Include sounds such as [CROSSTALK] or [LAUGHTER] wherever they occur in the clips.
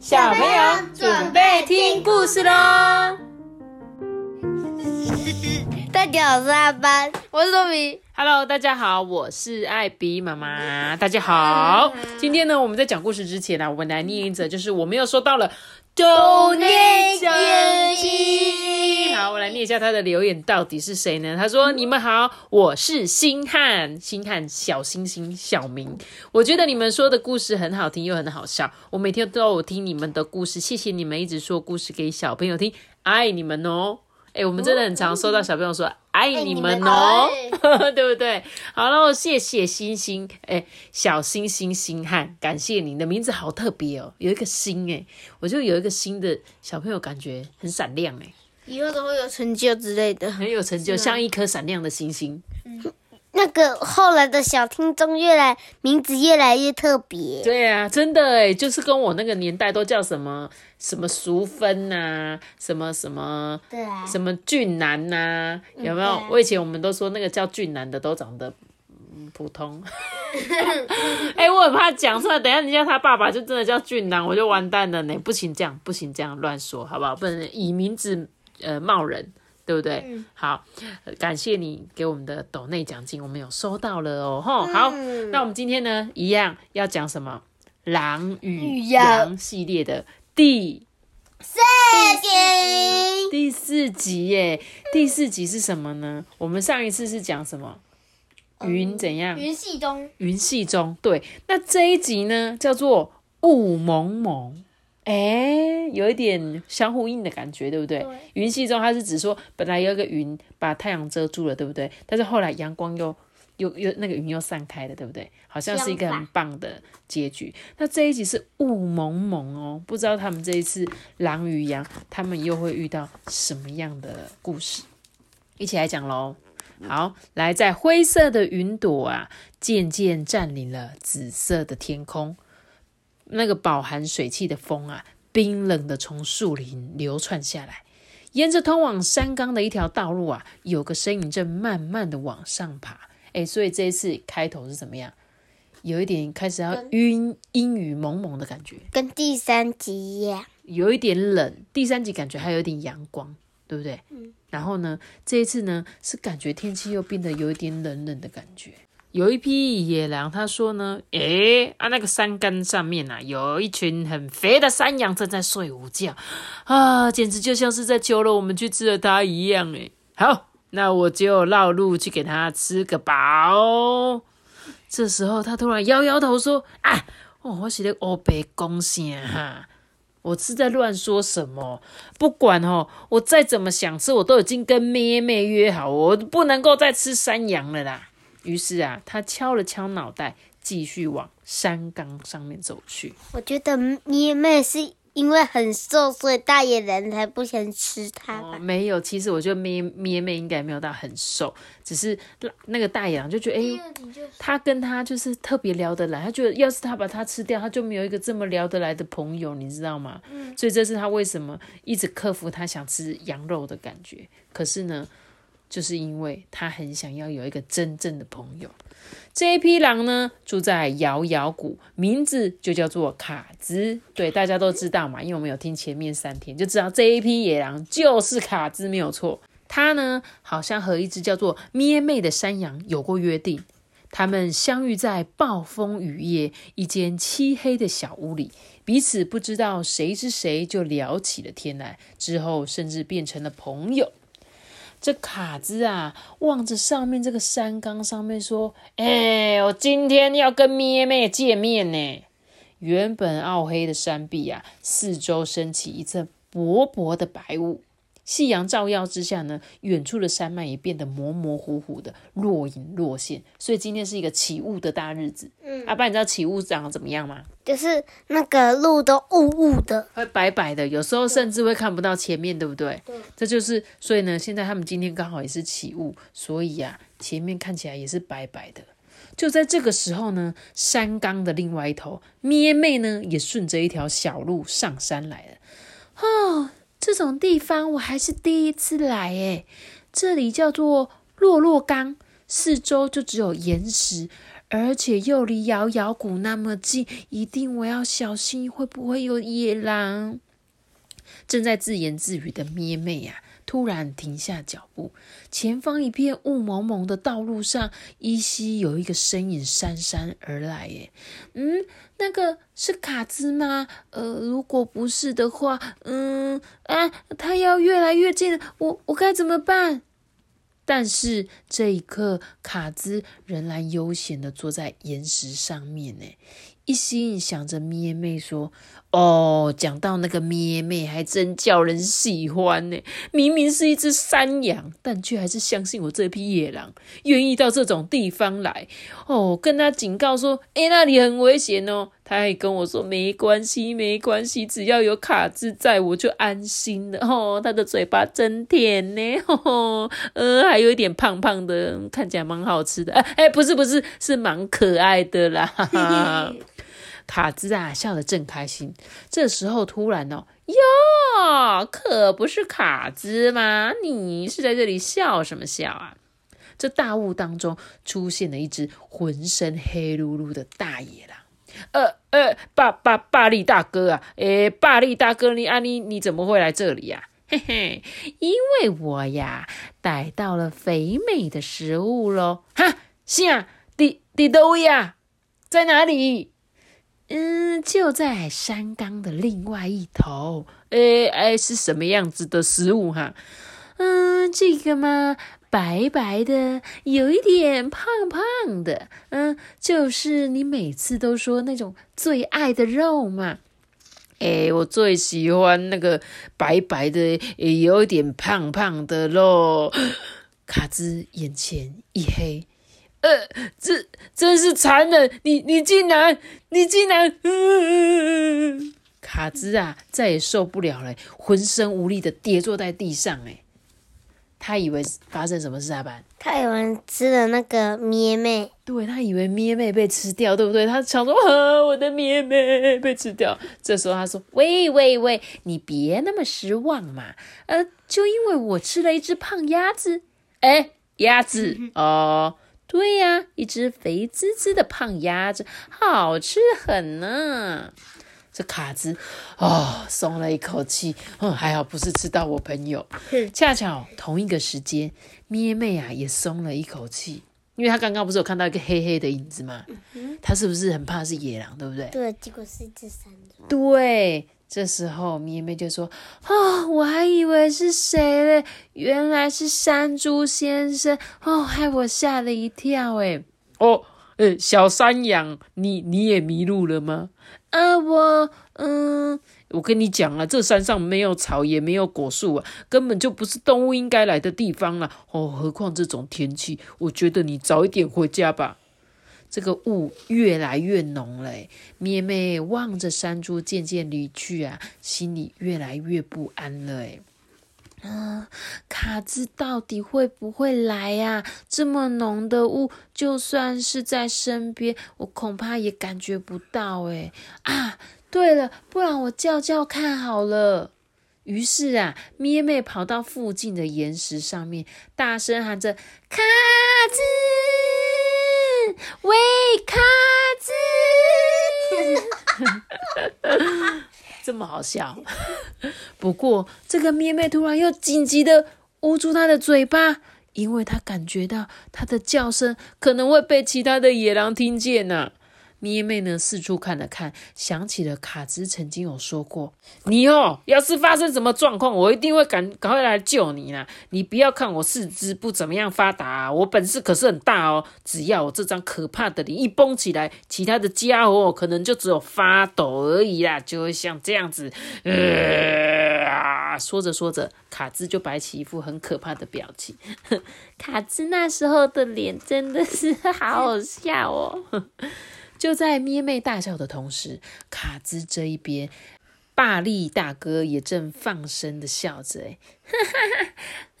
小朋友准备听故事喽！[LAUGHS] 大家好，我是阿班，我是多米。Hello，大家好，我是艾比妈妈。大家好，今天呢，我们在讲故事之前呢、我们来念一则，就是我们又收到了抖内奖金。好，我来念一下他的留言，到底是谁呢？他说：“你们好，我是星汉，星汉小星星小明。我觉得你们说的故事很好听又很好笑，我每天都有听你们的故事，谢谢你们一直说故事给小朋友听，爱你们哦。”哎，我们真的很常收到小朋友说爱你们哦，[LAUGHS] 对不对？好了，谢谢星星，哎，小星星星汉，感谢你的名字好特别哦，有一个星哎，我就有一个新的小朋友，感觉很闪亮哎，以后都会有成就之类的。很有成就，像一颗闪亮的星星。那个后来的小听众越来名字越来越特别。对啊，真的哎，就是跟我那个年代都叫什么什么淑芬呐、什么什么对啊，什么俊男呐、有没有？我以前我们都说那个叫俊男的都长得。嗯普通，[LAUGHS] 哎、我很怕讲出来，等一下人家他爸爸就真的叫俊男，我就完蛋了呢。不行这样，不行这样乱说，好不好？不能以名字呃冒人，对不对？好、呃感谢你给我们的斗内奖金，我们有收到了哦。吼，好，那我们今天呢，一样要讲什么？狼与羊系列的第四集。第四集耶，第四集是什么呢？我们上一次是讲什么？云怎样？云系中，云系中，对。那这一集呢，叫做雾蒙蒙，哎，有一点相呼应的感觉，对不对？对云系中，它是指说本来有一个云把太阳遮住了，对不对？但是后来阳光又又又那个云又散开了，对不对？好像是一个很棒的结局。那这一集是雾蒙蒙哦，不知道他们这一次狼与羊，他们又会遇到什么样的故事？一起来讲喽。好，来，在灰色的云朵啊，渐渐占领了紫色的天空。那个饱含水汽的风啊，冰冷的从树林流窜下来。沿着通往山岗的一条道路啊，有个身影正慢慢的往上爬。哎，所以这一次开头是怎么样？有一点开始要晕阴雨蒙蒙的感觉，跟第三集一样。有一点冷。第三集感觉还有一点阳光，对不对？嗯。然后呢，这一次呢是感觉天气又变得有一点冷冷的感觉。有一匹野狼，他说呢，诶，啊，那个山冈上面啊，有一群很肥的山羊正在睡午觉，啊，简直就像是在求了我们去吃了它一样，诶。好，那我就绕路去给他吃个饱。这时候，他突然摇摇头说：“啊，我是在欧北讲啥哈？我是在乱说什么？不管哦，我再怎么想吃，我都已经跟咩咩约好，我不能够再吃山羊了啦。”于是啊，他敲了敲脑袋，继续往山岗上面走去。我觉得咩咩是因为很瘦，所以大野人才不想吃它哦，吧？没有，其实我觉得咩咩妹应该没有到很瘦，只是那个大野狼就觉得，哎、他跟他就是特别聊得来，他觉得要是他把它吃掉，他就没有一个这么聊得来的朋友，你知道吗？所以这是他为什么一直克服他想吃羊肉的感觉。可是呢，就是因为他很想要有一个真正的朋友。这一匹狼呢，住在摇摇谷，名字就叫做卡兹。对，大家都知道嘛，因为我们有听前面三天，就知道这一匹野狼就是卡兹，没有错。他呢，好像和一只叫做咩妹的山羊有过约定。他们相遇在暴风雨夜，一间漆黑的小屋里，彼此不知道谁是谁，就聊起了天来。之后甚至变成了朋友。这卡兹啊，望着上面这个山岗上面说：“哎、我今天要跟咩妹见面呢。”原本暗黑的山壁啊，四周升起一阵薄薄的白雾。夕阳照耀之下呢，远处的山脉也变得模模糊糊的，若隐若现。所以今天是一个起雾的大日子。嗯，阿爸，你知道起雾长得怎么样吗？就是那个路都雾雾的，会白白的，有时候甚至会看不到前面，对不对？对。这就是，所以呢，现在他们今天刚好也是起雾，所以呀、前面看起来也是白白的。就在这个时候呢，山冈的另外一头，咩妹呢也顺着一条小路上山来了。哦，这种地方我还是第一次来诶，这里叫做洛洛冈，四周就只有岩石，而且又离摇摇谷那么近，一定我要小心，会不会有野狼？正在自言自语的咩咩呀，突然停下脚步。前方一片雾蒙蒙的道路上，依稀有一个身影姗姗而来。耶，嗯，那个是卡兹吗？呃，如果不是的话，嗯啊，他要越来越近了，我我该怎么办？但是这一刻，卡兹仍然悠闲的坐在岩石上面，呢，一心想着咩妹说：“哦，讲到那个咩妹，还真叫人喜欢呢。明明是一只山羊，但却还是相信我这匹野狼，愿意到这种地方来。哦，跟他警告说：，哎，那里很危险哦。他还跟我说：没关系，没关系，只要有卡兹在，我就安心了。哦，他的嘴巴真甜呢。哦，呃，还有一点胖胖的，看起来蛮好吃的。哎哎，不是不是，是蛮可爱的啦。[LAUGHS] 卡兹啊，笑得正开心。这时候突然哦，哟，可不是卡兹吗？你是在这里笑什么笑啊？这大雾当中出现了一只浑身黑噜噜的大野狼。呃呃，霸霸霸力大哥啊，诶，霸力大哥，你啊你你怎么会来这里呀？嘿嘿，因为我呀逮到了肥美的食物喽。哈，是啊，你你都呀，在哪里？嗯，就在山冈的另外一头。诶诶，是什么样子的食物哈？嗯，这个嘛，白白的，有一点胖胖的。嗯，就是你每次都说那种最爱的肉嘛。诶，我最喜欢那个白白的，也有点胖胖的肉。卡兹眼前一黑。呃，这真是残忍！你你竟然，你竟然，卡兹啊，再也受不了了，浑身无力的跌坐在地上。哎，他以为发生什么事啊？班，他以为吃了那个咩妹，对他以为咩妹被吃掉，对不对？他想说，啊，我的咩妹被吃掉。这时候他说，喂喂喂，你别那么失望嘛。呃，就因为我吃了一只胖鸭子，哎，鸭子哦。对呀，一只肥滋滋的胖鸭子，好吃很呢。这卡兹哦，松了一口气。嗯，还好不是吃到我朋友。恰巧同一个时间，咩妹啊也松了一口气，因为她刚刚不是有看到一个黑黑的影子吗？他是不是很怕是野狼？对不对？对，结果是一只山猪。对。这时候，咪咪就说：“哦，我还以为是谁嘞，原来是山猪先生哦，害我吓了一跳诶哦，呃，小山羊，你你也迷路了吗？啊，我，嗯，我跟你讲啊，这山上没有草，也没有果树啊，根本就不是动物应该来的地方了。哦，何况这种天气，我觉得你早一点回家吧。”这个雾越来越浓了，咩咩望着山猪渐渐离去啊，心里越来越不安了。哎，啊，卡兹到底会不会来呀？这么浓的雾，就算是在身边，我恐怕也感觉不到。哎，啊，对了，不然我叫叫看好了。于是啊，咩咩跑到附近的岩石上面，大声喊着：“卡兹！”喂，卡子，[LAUGHS] 这么好笑。不过，这个咩咩突然又紧急的捂住他的嘴巴，因为他感觉到他的叫声可能会被其他的野狼听见呢。咩妹呢？四处看了看，想起了卡兹曾经有说过：“你哦，要是发生什么状况，我一定会赶赶快来救你啦！你不要看我四肢不怎么样发达，我本事可是很大哦。只要我这张可怕的脸一绷起来，其他的家伙可能就只有发抖而已啦，就会像这样子。”呃，说着说着，卡兹就摆起一副很可怕的表情。[LAUGHS] 卡兹那时候的脸真的是好好笑哦。就在咩妹大笑的同时，卡兹这一边，霸力大哥也正放声的笑着。哎，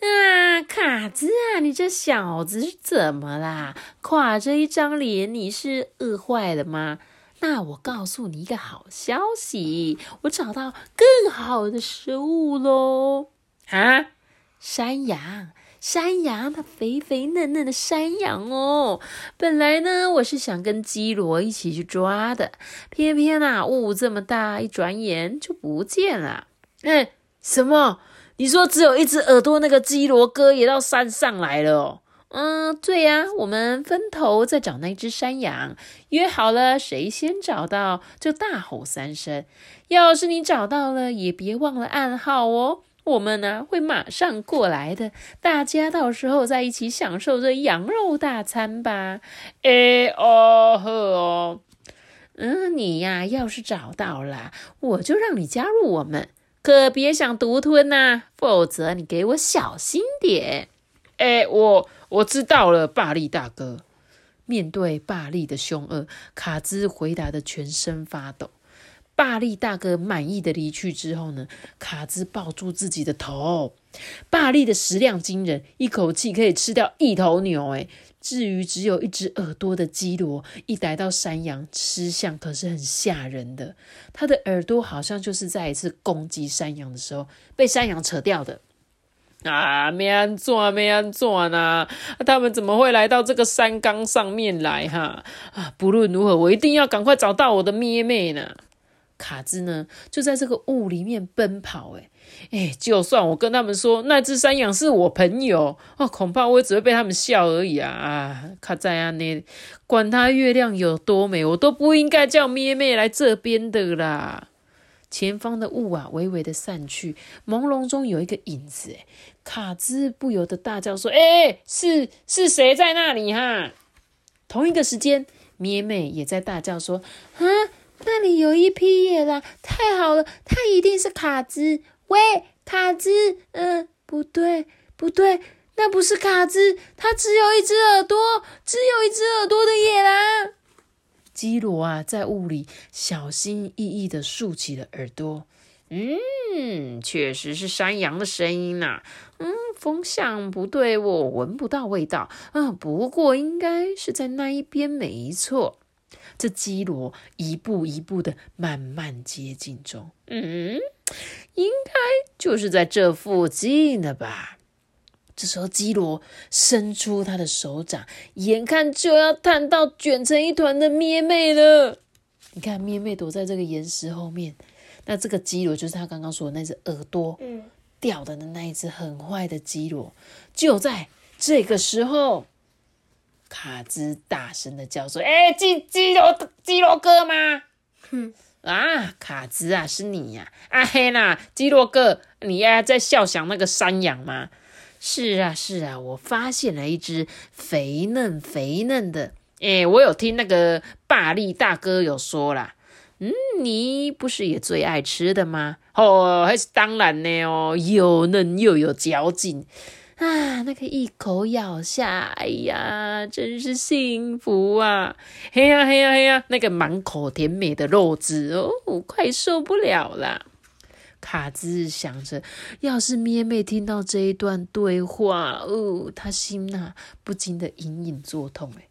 [LAUGHS] 啊，卡兹啊，你这小子是怎么啦？垮着一张脸，你是饿坏了吗？那我告诉你一个好消息，我找到更好的食物喽！啊，山羊。山羊，它肥肥嫩嫩的山羊哦。本来呢，我是想跟基罗一起去抓的，偏偏啊，雾这么大，一转眼就不见了。哎，什么？你说只有一只耳朵那个基罗哥也到山上来了哦？嗯，对呀，我们分头再找那只山羊，约好了，谁先找到就大吼三声。要是你找到了，也别忘了暗号哦。我们呢会马上过来的，大家到时候再一起享受这羊肉大餐吧。哎哦呵哦，嗯，你呀，要是找到了，我就让你加入我们，可别想独吞呐，否则你给我小心点。哎，我。我知道了，霸力大哥。面对霸力的凶恶，卡兹回答的全身发抖。霸力大哥满意的离去之后呢，卡兹抱住自己的头。霸力的食量惊人，一口气可以吃掉一头牛。诶至于只有一只耳朵的基罗，一逮到山羊，吃相可是很吓人的。他的耳朵好像就是在一次攻击山羊的时候被山羊扯掉的。啊，没安怎，没安怎呐？他们怎么会来到这个山岗上面来？哈啊！不论如何，我一定要赶快找到我的咩咩呢。卡兹呢，就在这个雾里面奔跑。哎哎，就算我跟他们说那只山羊是我朋友，哦，恐怕我也只会被他们笑而已啊！卡在啊，那管他月亮有多美，我都不应该叫咩咩来这边的啦。前方的雾啊，微微的散去，朦胧中有一个影子。哎，卡兹不由得大叫说：“哎，是是谁在那里？哈！”同一个时间，咩咩也在大叫说：“啊，那里有一匹野狼！太好了，它一定是卡兹。喂，卡兹，嗯，不对，不对，那不是卡兹，它只有一只耳朵，只有一只耳朵的野狼。”基罗啊，在雾里小心翼翼的竖起了耳朵。嗯，确实是山羊的声音呐。嗯，风向不对，我闻不到味道。嗯，不过应该是在那一边，没错。这基罗一步一步的慢慢接近中。嗯，应该就是在这附近的吧。这时候，基罗伸出他的手掌，眼看就要探到卷成一团的咩妹了。你看，咩妹躲在这个岩石后面，那这个基罗就是他刚刚说的那只耳朵掉的那一只很坏的基罗。就在这个时候，卡兹大声的叫说：“哎，基基罗基罗哥吗？哼啊，卡兹啊，是你呀！阿黑呐，基罗哥，你呀在笑想那个山羊吗？”是啊，是啊，我发现了一只肥嫩肥嫩的。哎，我有听那个霸力大哥有说啦，嗯，你不是也最爱吃的吗？哦，还是当然呢哦，又嫩又有嚼劲啊！那个一口咬下，哎呀，真是幸福啊！嘿呀嘿呀嘿呀，那个满口甜美的肉汁哦，快受不了啦。卡兹想着，要是咩咩听到这一段对话，哦，他心呐不禁的隐隐作痛。哎，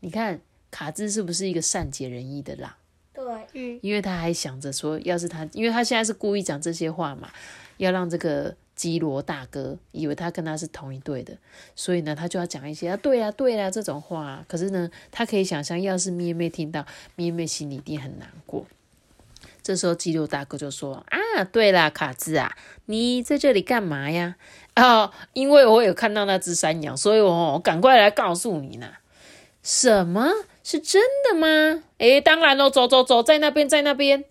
你看卡兹是不是一个善解人意的狼？对，嗯，因为他还想着说，要是他，因为他现在是故意讲这些话嘛，要让这个基罗大哥以为他跟他是同一队的，所以呢，他就要讲一些啊，对啊，对啊这种话。可是呢，他可以想象，要是咩咩听到，咩咩心里一定很难过。这时候，基六大哥就说：“啊，对啦，卡兹啊，你在这里干嘛呀？哦，因为我有看到那只山羊，所以我赶快来告诉你呢。什么是真的吗？诶，当然喽，走走走，在那边，在那边。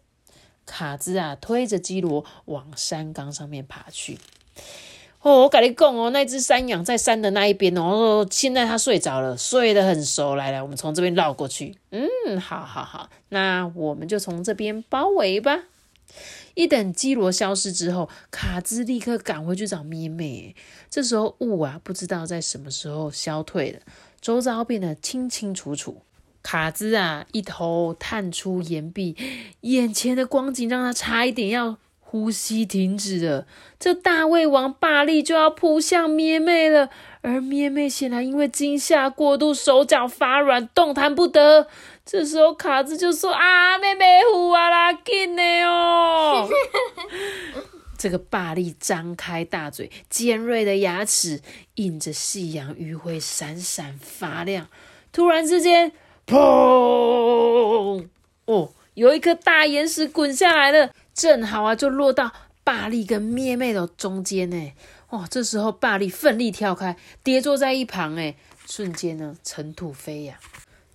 卡兹啊，推着基罗往山岗上面爬去。”哦，我跟你讲哦，那只山羊在山的那一边哦。现在它睡着了，睡得很熟。来来，我们从这边绕过去。嗯，好好好，那我们就从这边包围吧。一等基罗消失之后，卡兹立刻赶回去找咩咩。这时候雾啊，不知道在什么时候消退了，周遭变得清清楚楚。卡兹啊，一头探出岩壁，眼前的光景让他差一点要。呼吸停止了，这大胃王霸力就要扑向咩妹了，而咩妹显然因为惊吓过度，手脚发软，动弹不得。这时候卡兹就说：“啊，妹妹呼啊啦，紧的哦！” [LAUGHS] 这个霸力张开大嘴，尖锐的牙齿映着夕阳余晖闪闪发亮。突然之间，砰！哦，有一颗大岩石滚下来了，正好啊，就落到霸力跟咩咩的中间呢。哇，这时候霸力奋力跳开，跌坐在一旁，哎，瞬间呢，尘土飞扬。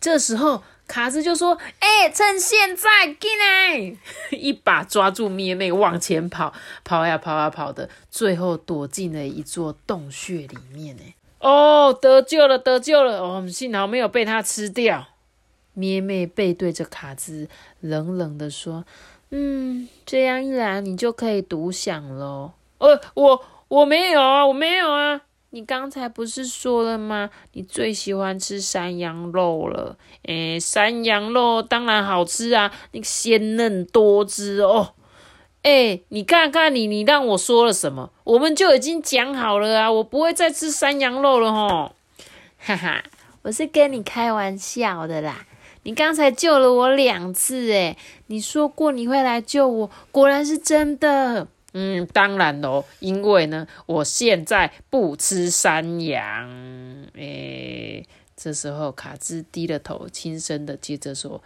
这时候。卡兹就说：“哎，趁现在，进来！” [LAUGHS] 一把抓住咩咩，往前跑，跑呀跑呀跑的，最后躲进了一座洞穴里面。哎，哦，得救了，得救了！哦，幸好没有被他吃掉。咩咩背对着卡兹，冷冷的说：“嗯，这样一来，你就可以独享喽。”呃，我我没有啊，我没有啊。你刚才不是说了吗？你最喜欢吃山羊肉了。诶，山羊肉当然好吃啊，那个鲜嫩多汁哦。诶，你看看你，你让我说了什么？我们就已经讲好了啊，我不会再吃山羊肉了吼。哈哈，我是跟你开玩笑的啦。你刚才救了我两次，诶，你说过你会来救我，果然是真的。嗯，当然喽，因为呢，我现在不吃山羊。诶，这时候卡兹低了头，轻声的接着说：“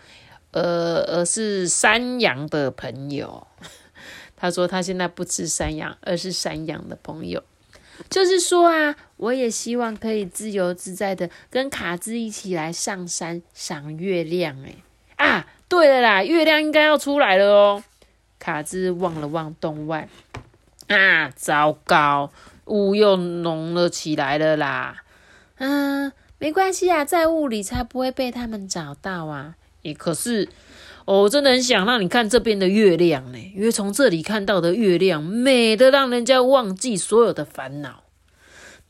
呃，而是山羊的朋友。[LAUGHS] ”他说他现在不吃山羊，而是山羊的朋友。就是说啊，我也希望可以自由自在的跟卡兹一起来上山赏月亮。诶啊，对了啦，月亮应该要出来了哦。卡兹望了望洞外，啊，糟糕，雾又浓了起来了啦。嗯，没关系啊，在雾里才不会被他们找到啊。也可是，我真的很想让你看这边的月亮呢，因为从这里看到的月亮美的让人家忘记所有的烦恼。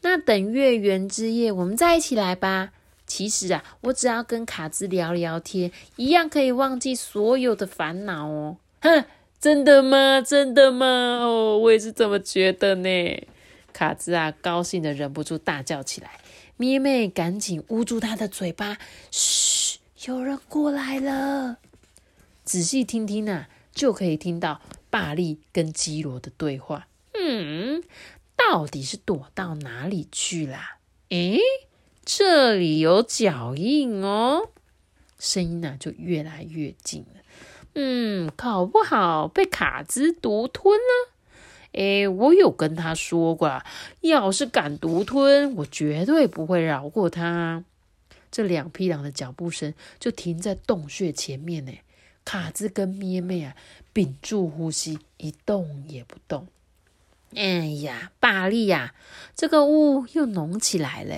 那等月圆之夜，我们再一起来吧。其实啊，我只要跟卡兹聊聊天，一样可以忘记所有的烦恼哦。哼。真的吗？真的吗？哦，我也是这么觉得呢。卡兹啊，高兴的忍不住大叫起来。咩咩赶紧捂住他的嘴巴，嘘，有人过来了。仔细听听啊，就可以听到巴利跟基罗的对话。嗯，到底是躲到哪里去啦？诶，这里有脚印哦，声音呢就越来越近了。嗯，搞不好被卡兹独吞了。诶，我有跟他说过，要是敢独吞，我绝对不会饶过他。这两匹狼的脚步声就停在洞穴前面呢。卡兹跟咩咩啊，屏住呼吸，一动也不动。哎呀，巴利呀，这个雾又浓起来了。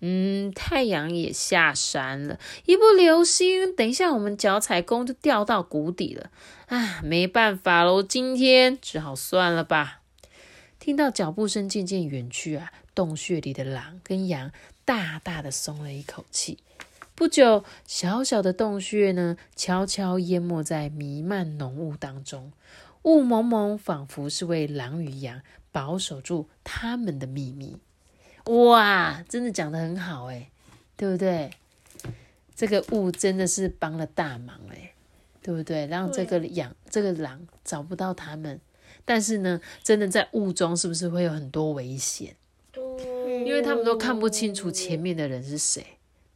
嗯，太阳也下山了，一不留心，等一下我们脚踩空就掉到谷底了。啊，没办法喽，今天只好算了吧。听到脚步声渐渐远去啊，洞穴里的狼跟羊大大的松了一口气。不久，小小的洞穴呢，悄悄淹没在弥漫浓雾当中，雾蒙蒙，仿佛是为狼与羊保守住他们的秘密。哇，真的讲的很好哎，对不对？这个雾真的是帮了大忙哎，对不对？让这个羊、这个狼找不到他们，但是呢，真的在雾中是不是会有很多危险？因为他们都看不清楚前面的人是谁，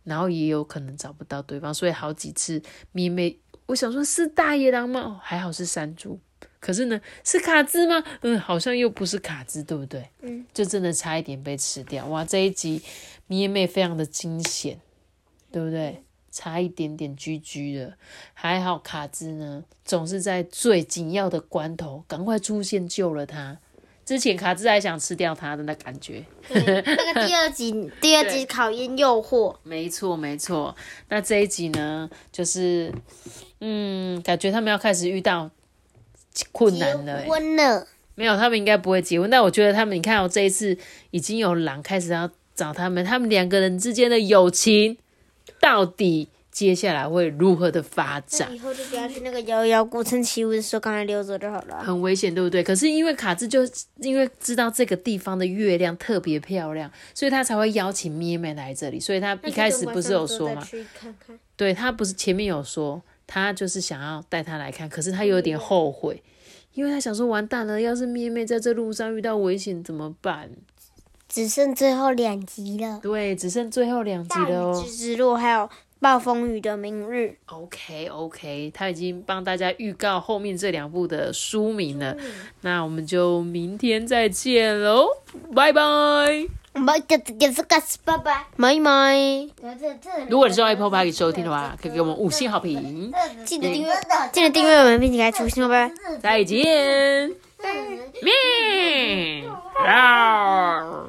然后也有可能找不到对方，所以好几次咪咪，我想说是大野狼吗？哦，还好是山猪。可是呢，是卡兹吗？嗯，好像又不是卡兹，对不对？嗯，就真的差一点被吃掉。哇，这一集咩咩非常的惊险，对不对？差一点点居居的，还好卡兹呢，总是在最紧要的关头赶快出现救了他。之前卡兹还想吃掉他的那感觉。那个第二集，[LAUGHS] 第二集考验诱惑。没错，没错。那这一集呢，就是嗯，感觉他们要开始遇到。困难了，婚了没有？他们应该不会结婚。但我觉得他们，你看，我这一次已经有狼开始要找他们，他们两个人之间的友情到底接下来会如何的发展？以后就不要去那个摇摇古城起舞的时候，刚才溜走就好了。很危险，对不对？可是因为卡兹就因为知道这个地方的月亮特别漂亮，所以他才会邀请咩咩来这里。所以他一开始不是有说吗？对他不是前面有说。他就是想要带他来看，可是他有点后悔，因为他想说完蛋了，要是咩咩在这路上遇到危险怎么办？只剩最后两集了。对，只剩最后两集了哦。之落还有暴风雨的明日。OK OK，他已经帮大家预告后面这两部的书名了。那我们就明天再见喽，拜拜。拜拜拜拜。如果你是 Apple Park 收听的话，可以给我们五星好评。记得订阅，记得订阅我们，并且开出星拜拜。再见。咩。啊。